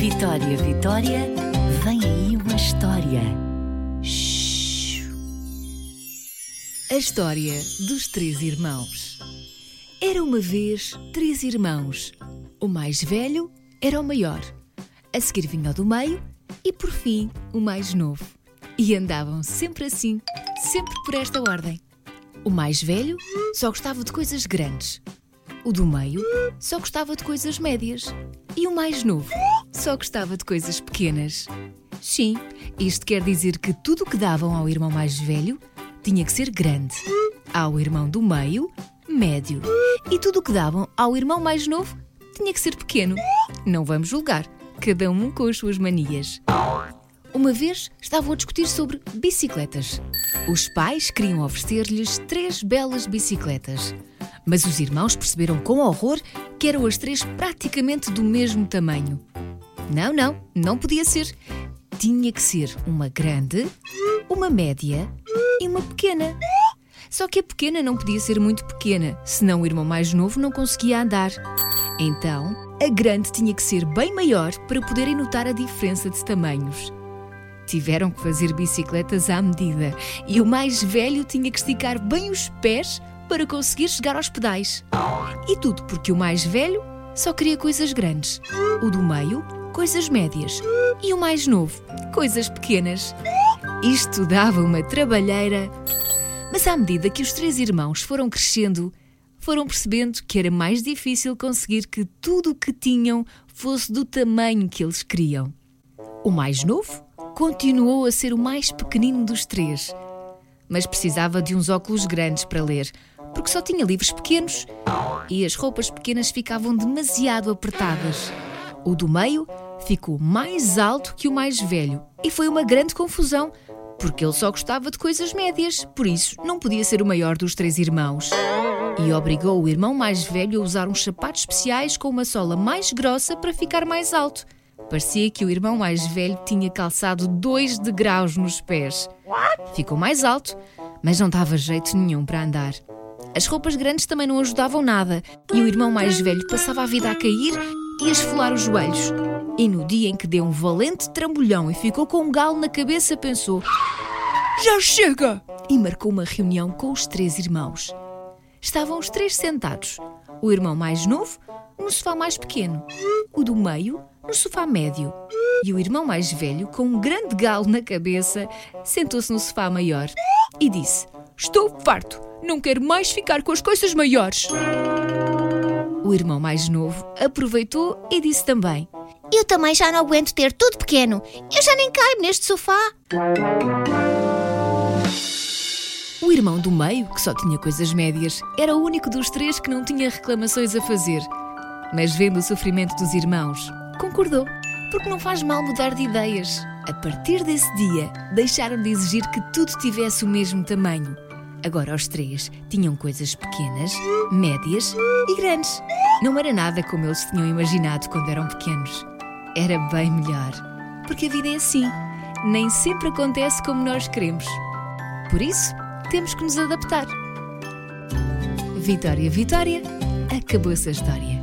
Vitória, Vitória, vem aí uma história. Shhh. A história dos três irmãos. Era uma vez três irmãos. O mais velho era o maior. A seguir vinha o do meio e, por fim, o mais novo. E andavam sempre assim, sempre por esta ordem. O mais velho só gostava de coisas grandes. O do meio só gostava de coisas médias. E o mais novo só gostava de coisas pequenas. Sim, isto quer dizer que tudo o que davam ao irmão mais velho tinha que ser grande. Ao irmão do meio, médio. E tudo o que davam ao irmão mais novo tinha que ser pequeno. Não vamos julgar, cada um com as suas manias. Uma vez estavam a discutir sobre bicicletas. Os pais queriam oferecer-lhes três belas bicicletas. Mas os irmãos perceberam com horror que eram as três praticamente do mesmo tamanho. Não, não, não podia ser. Tinha que ser uma grande, uma média e uma pequena. Só que a pequena não podia ser muito pequena, senão o irmão mais novo não conseguia andar. Então, a grande tinha que ser bem maior para poderem notar a diferença de tamanhos. Tiveram que fazer bicicletas à medida e o mais velho tinha que esticar bem os pés para conseguir chegar aos pedais. E tudo porque o mais velho só queria coisas grandes, o do meio, coisas médias e o mais novo, coisas pequenas. Isto dava uma trabalheira. Mas à medida que os três irmãos foram crescendo, foram percebendo que era mais difícil conseguir que tudo o que tinham fosse do tamanho que eles queriam. O mais novo continuou a ser o mais pequenino dos três, mas precisava de uns óculos grandes para ler, porque só tinha livros pequenos e as roupas pequenas ficavam demasiado apertadas. O do meio ficou mais alto que o mais velho e foi uma grande confusão, porque ele só gostava de coisas médias, por isso não podia ser o maior dos três irmãos. E obrigou o irmão mais velho a usar uns sapatos especiais com uma sola mais grossa para ficar mais alto. Parecia que o irmão mais velho tinha calçado dois degraus nos pés. Ficou mais alto, mas não dava jeito nenhum para andar. As roupas grandes também não ajudavam nada e o irmão mais velho passava a vida a cair e a esfolar os joelhos. E no dia em que deu um valente trambolhão e ficou com um galo na cabeça, pensou: Já chega! E marcou uma reunião com os três irmãos. Estavam os três sentados: o irmão mais novo no sofá mais pequeno, o do meio no sofá médio e o irmão mais velho, com um grande galo na cabeça, sentou-se no sofá maior e disse: Estou farto! Não quero mais ficar com as coisas maiores. O irmão mais novo aproveitou e disse também: Eu também já não aguento ter tudo pequeno. Eu já nem caibo neste sofá. O irmão do meio, que só tinha coisas médias, era o único dos três que não tinha reclamações a fazer. Mas vendo o sofrimento dos irmãos, concordou, porque não faz mal mudar de ideias. A partir desse dia, deixaram de exigir que tudo tivesse o mesmo tamanho. Agora os três tinham coisas pequenas, médias e grandes. Não era nada como eles tinham imaginado quando eram pequenos. Era bem melhor. Porque a vida é assim. Nem sempre acontece como nós queremos. Por isso, temos que nos adaptar. Vitória, Vitória, acabou-se a história.